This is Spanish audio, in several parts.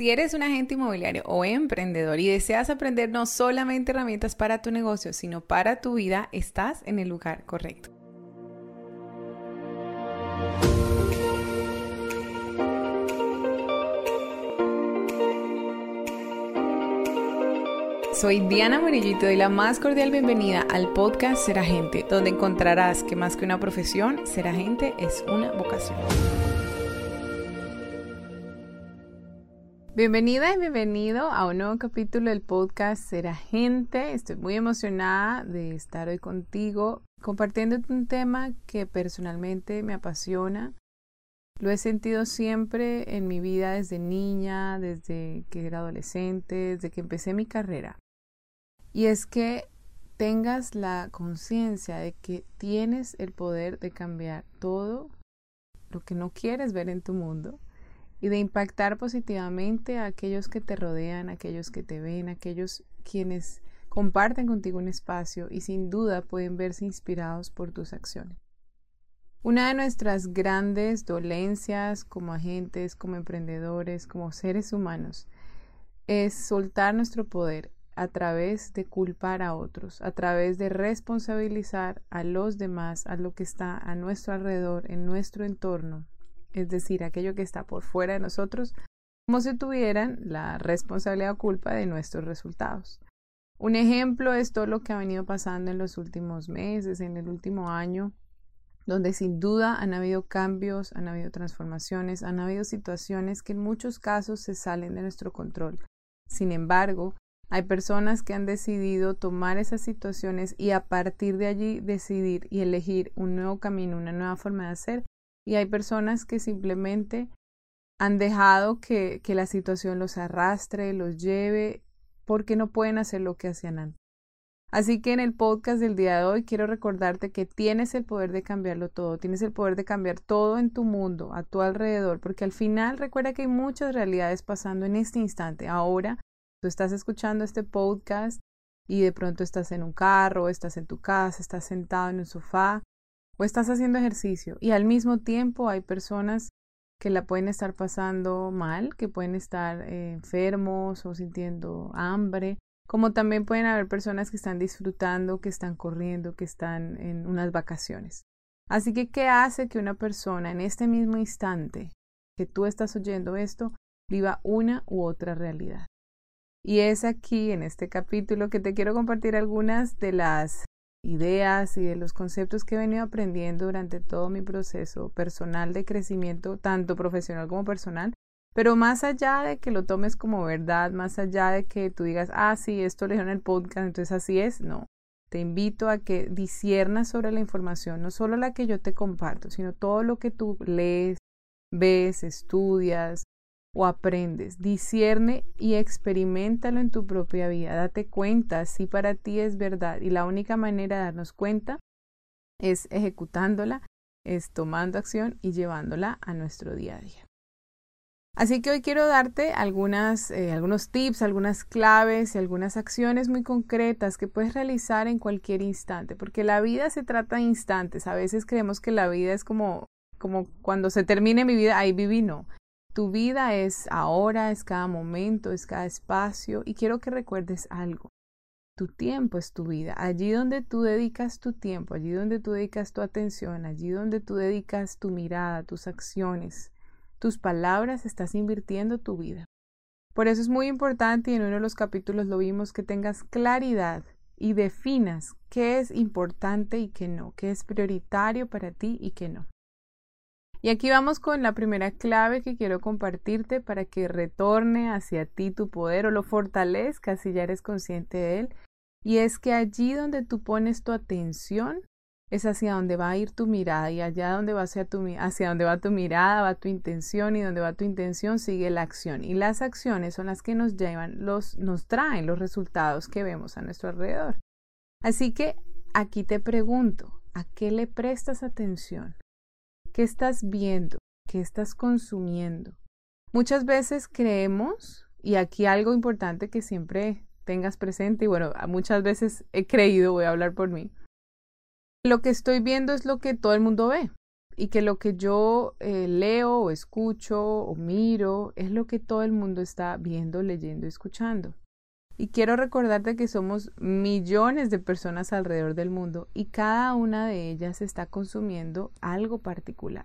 Si eres un agente inmobiliario o emprendedor y deseas aprender no solamente herramientas para tu negocio, sino para tu vida, estás en el lugar correcto. Soy Diana Murillo y te doy la más cordial bienvenida al podcast Ser Agente, donde encontrarás que más que una profesión, ser agente es una vocación. Bienvenida y bienvenido a un nuevo capítulo del podcast Ser Gente. Estoy muy emocionada de estar hoy contigo compartiendo un tema que personalmente me apasiona. Lo he sentido siempre en mi vida desde niña, desde que era adolescente, desde que empecé mi carrera. Y es que tengas la conciencia de que tienes el poder de cambiar todo lo que no quieres ver en tu mundo y de impactar positivamente a aquellos que te rodean, a aquellos que te ven, a aquellos quienes comparten contigo un espacio y sin duda pueden verse inspirados por tus acciones. Una de nuestras grandes dolencias como agentes, como emprendedores, como seres humanos, es soltar nuestro poder a través de culpar a otros, a través de responsabilizar a los demás, a lo que está a nuestro alrededor, en nuestro entorno, es decir, aquello que está por fuera de nosotros, como si tuvieran la responsabilidad o culpa de nuestros resultados. Un ejemplo es todo lo que ha venido pasando en los últimos meses, en el último año, donde sin duda han habido cambios, han habido transformaciones, han habido situaciones que en muchos casos se salen de nuestro control. Sin embargo, hay personas que han decidido tomar esas situaciones y a partir de allí decidir y elegir un nuevo camino, una nueva forma de hacer y hay personas que simplemente han dejado que, que la situación los arrastre, los lleve, porque no pueden hacer lo que hacían antes. Así que en el podcast del día de hoy quiero recordarte que tienes el poder de cambiarlo todo, tienes el poder de cambiar todo en tu mundo, a tu alrededor, porque al final recuerda que hay muchas realidades pasando en este instante. Ahora tú estás escuchando este podcast y de pronto estás en un carro, estás en tu casa, estás sentado en un sofá o estás haciendo ejercicio y al mismo tiempo hay personas que la pueden estar pasando mal, que pueden estar eh, enfermos o sintiendo hambre, como también pueden haber personas que están disfrutando, que están corriendo, que están en unas vacaciones. Así que, ¿qué hace que una persona en este mismo instante que tú estás oyendo esto viva una u otra realidad? Y es aquí, en este capítulo, que te quiero compartir algunas de las ideas y de los conceptos que he venido aprendiendo durante todo mi proceso personal de crecimiento, tanto profesional como personal. Pero más allá de que lo tomes como verdad, más allá de que tú digas, ah, sí, esto lo en el podcast, entonces así es, no. Te invito a que disiernas sobre la información, no solo la que yo te comparto, sino todo lo que tú lees, ves, estudias, o aprendes. Discierne y experimentalo en tu propia vida. Date cuenta si para ti es verdad. Y la única manera de darnos cuenta es ejecutándola, es tomando acción y llevándola a nuestro día a día. Así que hoy quiero darte algunas, eh, algunos tips, algunas claves y algunas acciones muy concretas que puedes realizar en cualquier instante, porque la vida se trata de instantes. A veces creemos que la vida es como, como cuando se termine mi vida, ahí viví, no. Tu vida es ahora, es cada momento, es cada espacio y quiero que recuerdes algo. Tu tiempo es tu vida. Allí donde tú dedicas tu tiempo, allí donde tú dedicas tu atención, allí donde tú dedicas tu mirada, tus acciones, tus palabras, estás invirtiendo tu vida. Por eso es muy importante y en uno de los capítulos lo vimos que tengas claridad y definas qué es importante y qué no, qué es prioritario para ti y qué no. Y aquí vamos con la primera clave que quiero compartirte para que retorne hacia ti tu poder o lo fortalezca si ya eres consciente de él. Y es que allí donde tú pones tu atención es hacia donde va a ir tu mirada y allá donde va hacia, tu, hacia donde va tu mirada va tu intención y donde va tu intención sigue la acción. Y las acciones son las que nos llevan, los, nos traen los resultados que vemos a nuestro alrededor. Así que aquí te pregunto, ¿a qué le prestas atención? ¿Qué estás viendo? ¿Qué estás consumiendo? Muchas veces creemos, y aquí algo importante que siempre tengas presente, y bueno, muchas veces he creído, voy a hablar por mí, lo que estoy viendo es lo que todo el mundo ve. y que lo que yo eh, leo o escucho o miro es lo que todo el mundo está viendo, leyendo escuchando. Y quiero recordarte que somos millones de personas alrededor del mundo y cada una de ellas está consumiendo algo particular.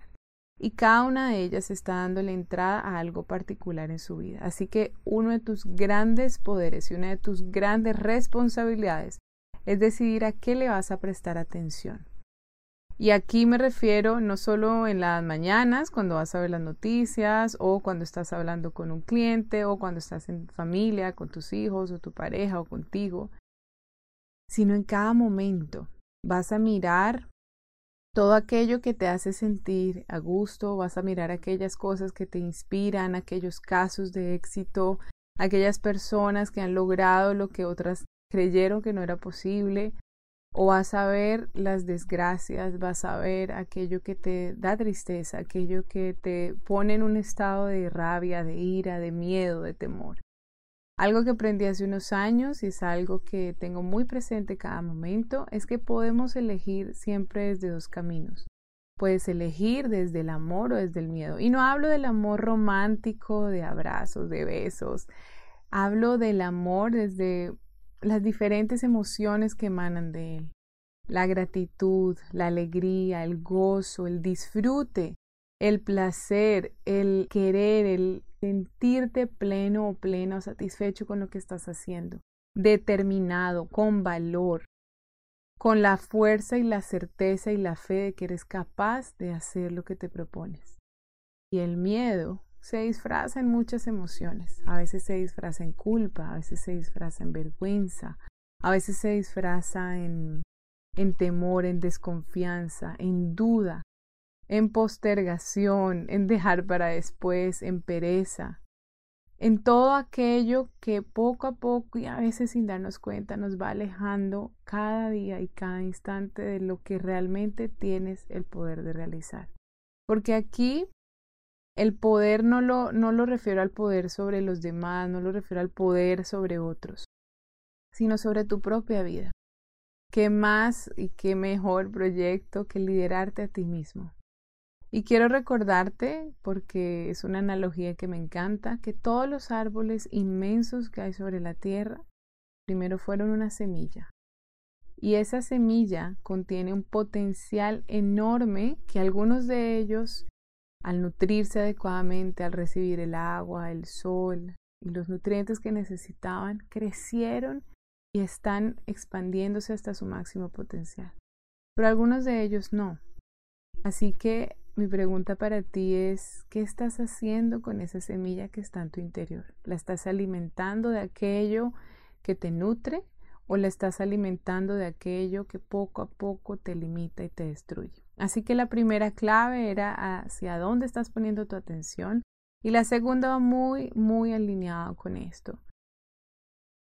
Y cada una de ellas está dándole entrada a algo particular en su vida. Así que uno de tus grandes poderes y una de tus grandes responsabilidades es decidir a qué le vas a prestar atención. Y aquí me refiero no solo en las mañanas, cuando vas a ver las noticias, o cuando estás hablando con un cliente, o cuando estás en familia, con tus hijos, o tu pareja, o contigo, sino en cada momento. Vas a mirar todo aquello que te hace sentir a gusto, vas a mirar aquellas cosas que te inspiran, aquellos casos de éxito, aquellas personas que han logrado lo que otras creyeron que no era posible, o vas a ver las desgracias, vas a ver aquello que te da tristeza, aquello que te pone en un estado de rabia, de ira, de miedo, de temor. Algo que aprendí hace unos años y es algo que tengo muy presente cada momento es que podemos elegir siempre desde dos caminos. Puedes elegir desde el amor o desde el miedo. Y no hablo del amor romántico, de abrazos, de besos. Hablo del amor desde las diferentes emociones que emanan de él. La gratitud, la alegría, el gozo, el disfrute, el placer, el querer, el sentirte pleno o pleno, satisfecho con lo que estás haciendo, determinado, con valor, con la fuerza y la certeza y la fe de que eres capaz de hacer lo que te propones. Y el miedo se disfraza en muchas emociones. A veces se disfraza en culpa, a veces se disfraza en vergüenza, a veces se disfraza en, en temor, en desconfianza, en duda, en postergación, en dejar para después, en pereza, en todo aquello que poco a poco y a veces sin darnos cuenta nos va alejando cada día y cada instante de lo que realmente tienes el poder de realizar. Porque aquí el poder no lo, no lo refiero al poder sobre los demás, no lo refiero al poder sobre otros, sino sobre tu propia vida. ¿Qué más y qué mejor proyecto que liderarte a ti mismo? Y quiero recordarte, porque es una analogía que me encanta, que todos los árboles inmensos que hay sobre la tierra primero fueron una semilla. Y esa semilla contiene un potencial enorme que algunos de ellos al nutrirse adecuadamente, al recibir el agua, el sol y los nutrientes que necesitaban, crecieron y están expandiéndose hasta su máximo potencial. Pero algunos de ellos no. Así que mi pregunta para ti es, ¿qué estás haciendo con esa semilla que está en tu interior? ¿La estás alimentando de aquello que te nutre o la estás alimentando de aquello que poco a poco te limita y te destruye? Así que la primera clave era hacia dónde estás poniendo tu atención y la segunda va muy, muy alineada con esto.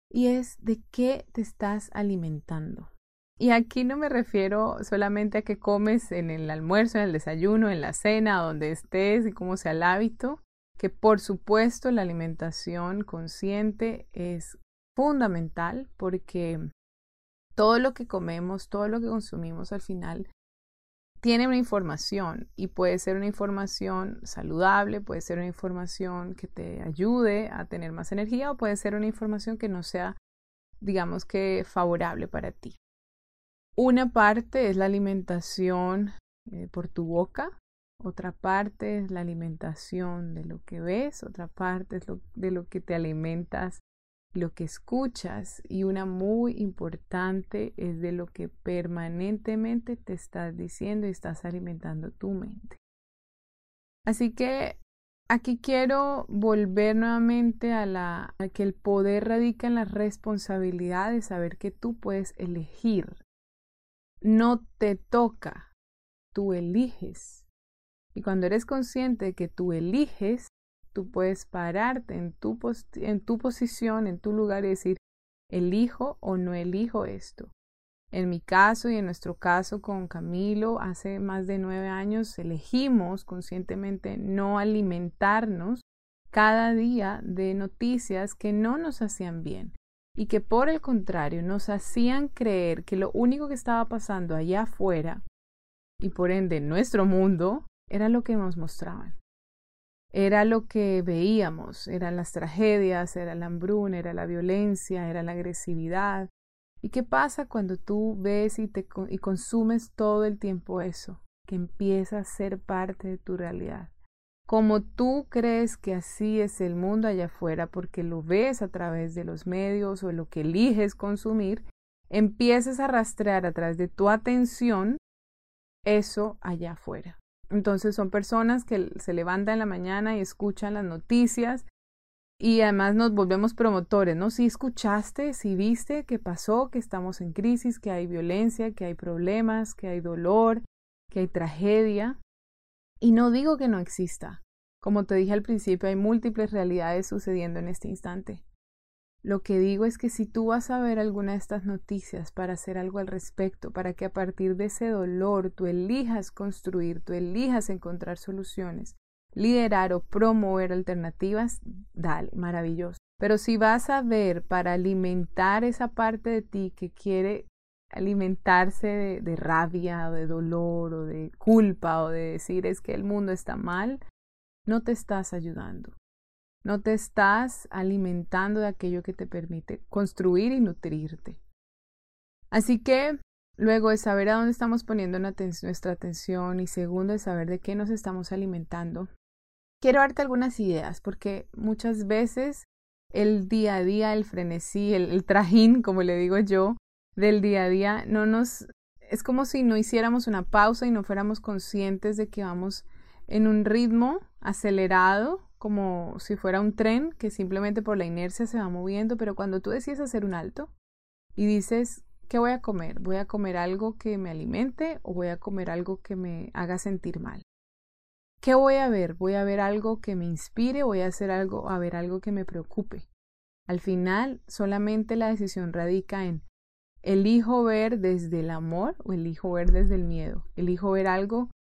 Y es de qué te estás alimentando. Y aquí no me refiero solamente a qué comes en el almuerzo, en el desayuno, en la cena, donde estés y cómo sea el hábito, que por supuesto la alimentación consciente es fundamental porque todo lo que comemos, todo lo que consumimos al final tiene una información y puede ser una información saludable, puede ser una información que te ayude a tener más energía o puede ser una información que no sea, digamos que, favorable para ti. Una parte es la alimentación eh, por tu boca, otra parte es la alimentación de lo que ves, otra parte es de lo que te alimentas lo que escuchas y una muy importante es de lo que permanentemente te estás diciendo y estás alimentando tu mente. Así que aquí quiero volver nuevamente a, la, que el poder radica en la responsabilidad de saber que tú puedes elegir. No te toca, tú eliges. Y cuando eres consciente de que tú eliges, tú puedes pararte en tu, en tu posición, en tu lugar y decir, elijo o no elijo esto. En mi caso y en nuestro caso con Camilo, hace más de nueve años elegimos conscientemente no alimentarnos cada día de noticias que no nos hacían bien y que por el contrario nos hacían creer que lo único que estaba pasando allá afuera y por ende en nuestro mundo era lo que nos mostraban. Era lo que veíamos, eran las tragedias, era la hambruna, era la violencia, era la agresividad. ¿Y qué pasa cuando tú ves y, te, y consumes todo el tiempo eso? Que empieza a ser parte de tu realidad. Como tú crees que así es el mundo allá afuera porque lo ves a través de los medios o lo que eliges consumir, empiezas a rastrear a través de tu atención eso allá afuera. Entonces son personas que se levantan en la mañana y escuchan las noticias y además nos volvemos promotores, ¿no? Si escuchaste, si viste que pasó, que estamos en crisis, que hay violencia, que hay problemas, que hay dolor, que hay tragedia. Y no digo que no exista. Como te dije al principio, hay múltiples realidades sucediendo en este instante. Lo que digo es que si tú vas a ver alguna de estas noticias para hacer algo al respecto, para que a partir de ese dolor tú elijas construir, tú elijas encontrar soluciones, liderar o promover alternativas, dale, maravilloso. Pero si vas a ver para alimentar esa parte de ti que quiere alimentarse de, rabia o de dolor o de culpa o de decir es que el mundo está mal, no te estás ayudando. No te estás alimentando de aquello que te permite construir y nutrirte. Así que luego de saber a dónde estamos poniendo nuestra atención y segundo de saber de qué nos estamos alimentando, quiero darte algunas ideas porque muchas veces el día a día, el frenesí, el, el trajín, como le digo yo, del día a día, no nos es como si no hiciéramos una pausa y no fuéramos conscientes de que vamos en un ritmo acelerado como si fuera un tren que simplemente por la inercia se va moviendo, pero cuando tú decides hacer un alto y dices, ¿qué voy a comer? ¿Voy a comer algo que me alimente o voy a comer algo que me haga sentir mal? ¿Qué voy a ver? ¿Voy a ver algo que me inspire? ¿Voy a hacer algo, a ver algo que me preocupe? Al final, solamente la decisión radica en elijo ver desde el amor o elijo ver desde el miedo. Elijo ver algo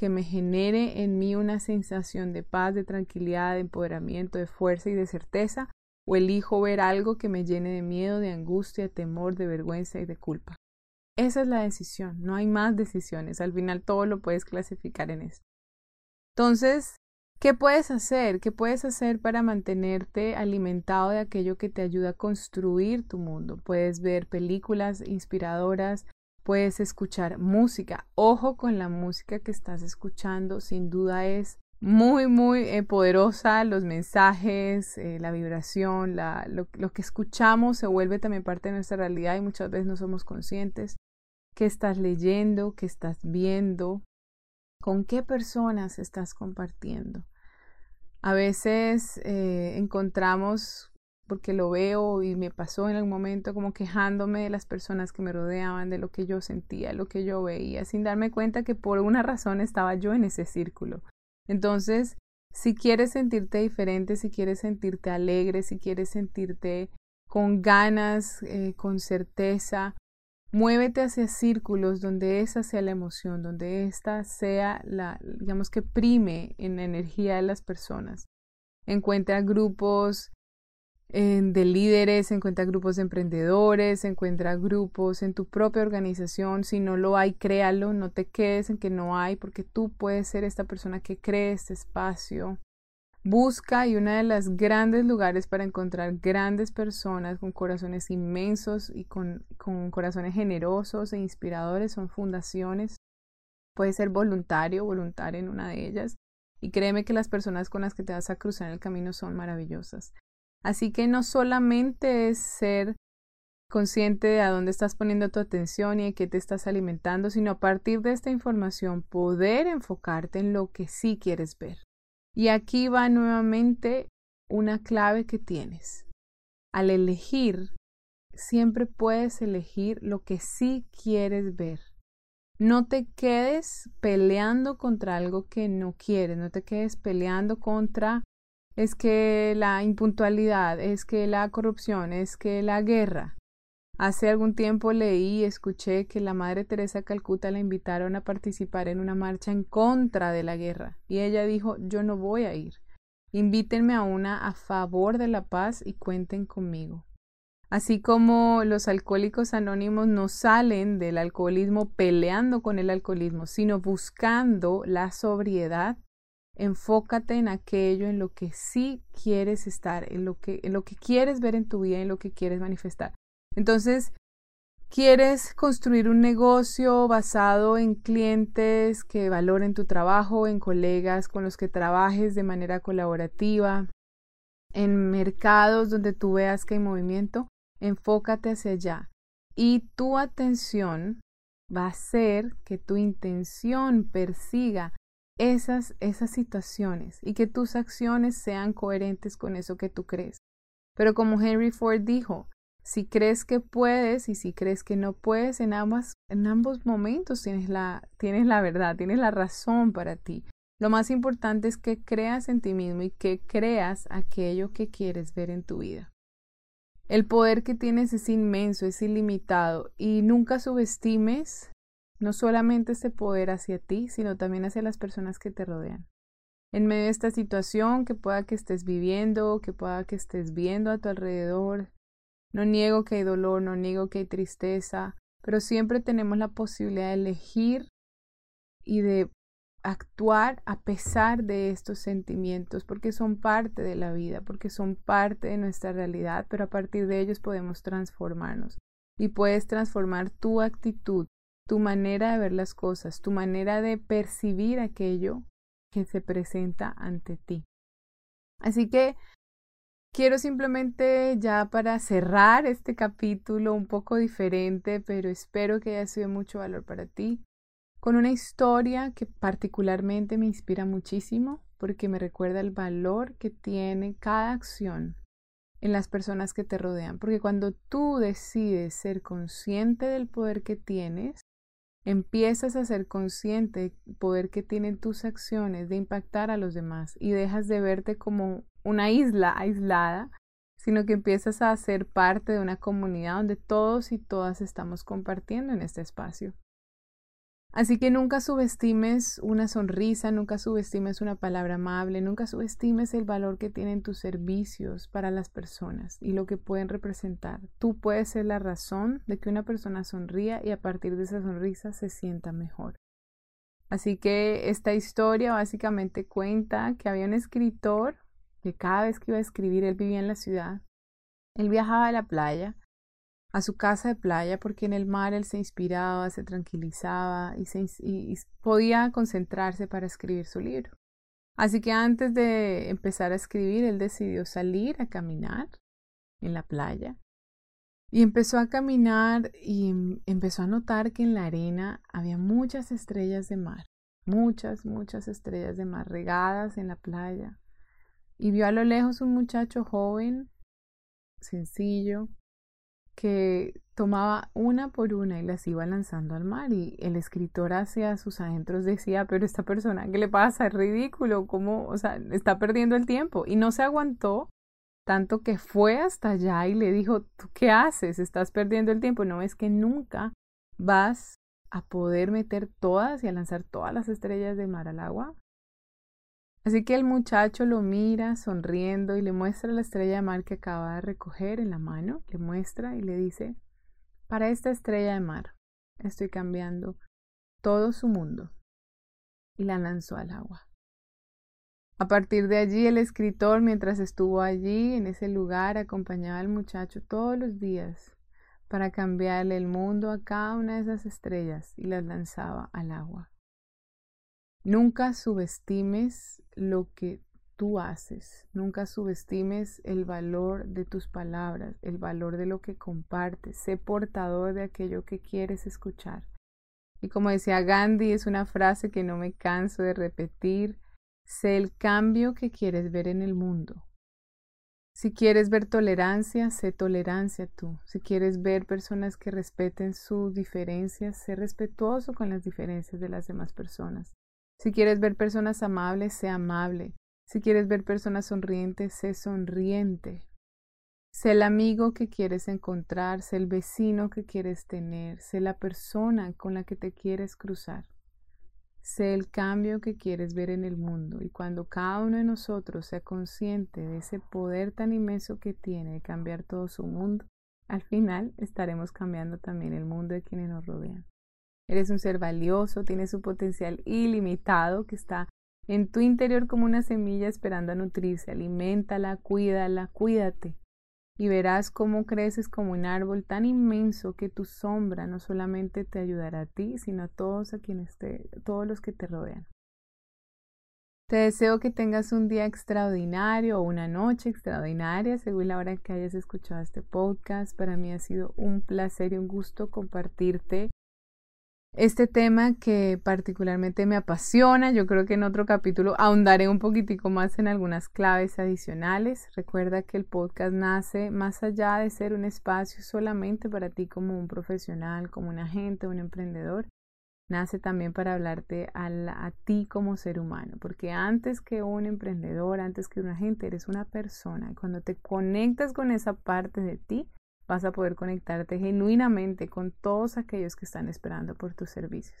que me genere en mí una sensación de paz, de tranquilidad, de empoderamiento, de fuerza y de certeza, o elijo ver algo que me llene de miedo, de angustia, de temor, de vergüenza y de culpa. Esa es la decisión, no hay más decisiones, al final todo lo puedes clasificar en eso. Entonces, ¿qué puedes hacer? ¿Qué puedes hacer para mantenerte alimentado de aquello que te ayuda a construir tu mundo? Puedes ver películas inspiradoras, Puedes escuchar música. Ojo con la música que estás escuchando. Sin duda es muy, muy eh, poderosa. Los mensajes, eh, la vibración, lo que escuchamos se vuelve también parte de nuestra realidad y muchas veces no somos conscientes. ¿Qué estás leyendo? ¿Qué estás viendo? ¿Con qué personas estás compartiendo? A veces eh, encontramos porque lo veo y me pasó en algún momento como quejándome de las personas que me rodeaban, de lo que yo sentía, lo que yo veía, sin darme cuenta que por una razón estaba yo en ese círculo. Entonces, si quieres sentirte diferente, si quieres sentirte alegre, si quieres sentirte con ganas, eh, con certeza, muévete hacia círculos donde esa sea la emoción, donde esta sea la, digamos que prime en la energía de las personas. Encuentra grupos de líderes, encuentra grupos de emprendedores, encuentra grupos en tu propia organización. Si no lo hay, créalo, no te quedes en que no hay, porque tú puedes ser esta persona que cree este espacio. Busca y uno de los grandes lugares para encontrar grandes personas con corazones inmensos y con, con corazones generosos e inspiradores son fundaciones. Puedes ser voluntario, voluntaria en una de ellas. Y créeme que las personas con las que te vas a cruzar en el camino son maravillosas. Así que no solamente es ser consciente de a dónde estás poniendo tu atención y de qué te estás alimentando, sino a partir de esta información poder enfocarte en lo que sí quieres ver. Y aquí va nuevamente una clave que tienes. Al elegir, siempre puedes elegir lo que sí quieres ver. No te quedes peleando contra algo que no quieres, no te quedes peleando contra es que la impuntualidad, es que la corrupción, es que la guerra. Hace algún tiempo leí y escuché que la Madre Teresa de Calcuta la invitaron a participar en una marcha en contra de la guerra y ella dijo yo no voy a ir. Invítenme a una a favor de la paz y cuenten conmigo. Así como los alcohólicos anónimos no salen del alcoholismo peleando con el alcoholismo, sino buscando la sobriedad, enfócate en aquello en lo que sí quieres estar, en lo que, en lo que quieres ver en tu vida, en lo que quieres manifestar. Entonces, ¿Quieres construir un negocio basado en clientes que valoren tu trabajo, en colegas con los que trabajes de manera colaborativa, en mercados donde tú veas que hay movimiento? Enfócate hacia allá. Y tu atención va a ser que tu intención persiga esas, esas situaciones y que tus acciones sean coherentes con eso que tú crees. Pero como Henry Ford dijo, si crees que puedes y si crees que no puedes, en, ambas, en ambos momentos tienes la, tienes la verdad, tienes la razón para ti. Lo más importante es que creas en ti mismo y que creas aquello que quieres ver en tu vida. El poder que tienes es inmenso, es ilimitado y nunca subestimes no solamente este poder hacia ti, sino también hacia las personas que te rodean. En medio de esta situación que pueda que estés viviendo, que pueda que estés viendo a tu alrededor, no niego que hay dolor, no niego que hay tristeza, pero siempre tenemos la posibilidad de elegir y de actuar a pesar de estos sentimientos, porque son parte de la vida, porque son parte de nuestra realidad, pero a partir de ellos podemos transformarnos. Y puedes transformar tu actitud, tu manera de ver las cosas, tu manera de percibir aquello que se presenta ante ti. Así que Quiero simplemente ya para cerrar este capítulo un poco diferente, pero espero que haya sido mucho valor para ti, con una historia que particularmente me inspira muchísimo porque me recuerda el valor que tiene cada acción en las personas que te rodean, porque cuando tú decides ser consciente del poder que tienes, empiezas a ser consciente del poder que tienen tus acciones de impactar a los demás y dejas de verte como una isla aislada, sino que empiezas a ser parte de una comunidad donde todos y todas estamos compartiendo en este espacio. Así que nunca subestimes una sonrisa, nunca subestimes una palabra amable, nunca subestimes el valor que tienen tus servicios para las personas y lo que pueden representar. Tú puedes ser la razón de que una persona sonría y a partir de esa sonrisa se sienta mejor. Así que esta historia básicamente cuenta que había un escritor que cada vez que iba a escribir, él vivía en la ciudad. Él viajaba a la playa, a su casa de playa, porque en el mar él se inspiraba, se tranquilizaba y, se, y podía concentrarse para escribir su libro. Así que antes de empezar a escribir, él decidió salir a caminar en la playa. Y empezó a caminar y em, empezó a notar que en la arena había muchas estrellas de mar, muchas, muchas estrellas de mar regadas en la playa y vio a lo lejos un muchacho joven, sencillo, que tomaba una por una y las iba lanzando al mar y el escritor hacia sus adentros decía, pero esta persona, ¿qué le pasa? Es ridículo, ¿cómo? O sea, está perdiendo el tiempo y no se aguantó tanto que fue hasta allá y le dijo, ¿tú qué haces? Estás perdiendo el tiempo, no es que nunca vas a poder meter todas y a lanzar todas las estrellas de mar al agua. Así que el muchacho lo mira sonriendo y le muestra la estrella de mar que acaba de recoger en la mano, le muestra y le dice, para esta estrella de mar estoy cambiando todo su mundo. Y la lanzó al agua. A partir de allí el escritor, mientras estuvo allí, en ese lugar, acompañaba al muchacho todos los días para cambiarle el mundo a cada una de esas estrellas y las lanzaba al agua. Nunca subestimes lo que tú haces, nunca subestimes el valor de tus palabras, el valor de lo que compartes, sé portador de aquello que quieres escuchar. Y como decía Gandhi, es una frase que no me canso de repetir, sé el cambio que quieres ver en el mundo. Si quieres ver tolerancia, sé tolerancia tú. Si quieres ver personas que respeten sus diferencias, sé respetuoso con las diferencias de las demás personas. Si quieres ver personas amables, sé amable. Si quieres ver personas sonrientes, sé sonriente. Sé el amigo que quieres encontrar, sé el vecino que quieres tener, sé la persona con la que te quieres cruzar. Sé el cambio que quieres ver en el mundo y cuando cada uno de nosotros sea consciente de ese poder tan inmenso que tiene de cambiar todo su mundo, al final estaremos cambiando también el mundo de quienes nos rodean. Eres un ser valioso, tienes un potencial ilimitado que está en tu interior como una semilla esperando a nutrirse. Aliméntala, cuídala, cuídate. Y verás cómo creces como un árbol tan inmenso que tu sombra no solamente te ayudará a ti, sino a todos a quienes te, todos los que te rodean. Te deseo que tengas un día extraordinario o una noche extraordinaria según la hora que hayas escuchado este podcast. Para mí ha sido un placer y un gusto compartirte este tema que particularmente me apasiona. Yo creo que en otro capítulo ahondaré un poquitico más en algunas claves adicionales. Recuerda que el podcast nace más allá de ser un espacio solamente para ti como un profesional, como un agente, un emprendedor nace también para hablarte a, ti como ser humano, porque antes que un emprendedor, antes que un agente, eres una persona. Y cuando te conectas con esa parte de ti, vas a poder conectarte genuinamente con todos aquellos que están esperando por tus servicios.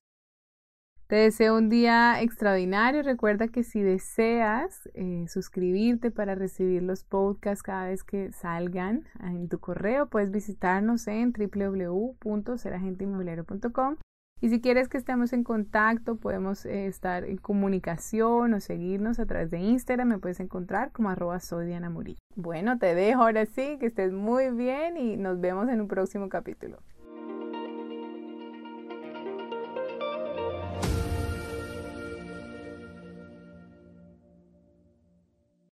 Te deseo un día extraordinario. Recuerda que si deseas eh, suscribirte para recibir los podcasts cada vez que salgan en tu correo, puedes visitarnos en www.seragentemobiliario.com y si quieres que estemos en contacto, podemos eh, estar en comunicación o seguirnos a través de Instagram. Me puedes encontrar como arroba soy Diana Murillo. Bueno, te dejo ahora sí, que estés muy bien y nos vemos en un próximo capítulo.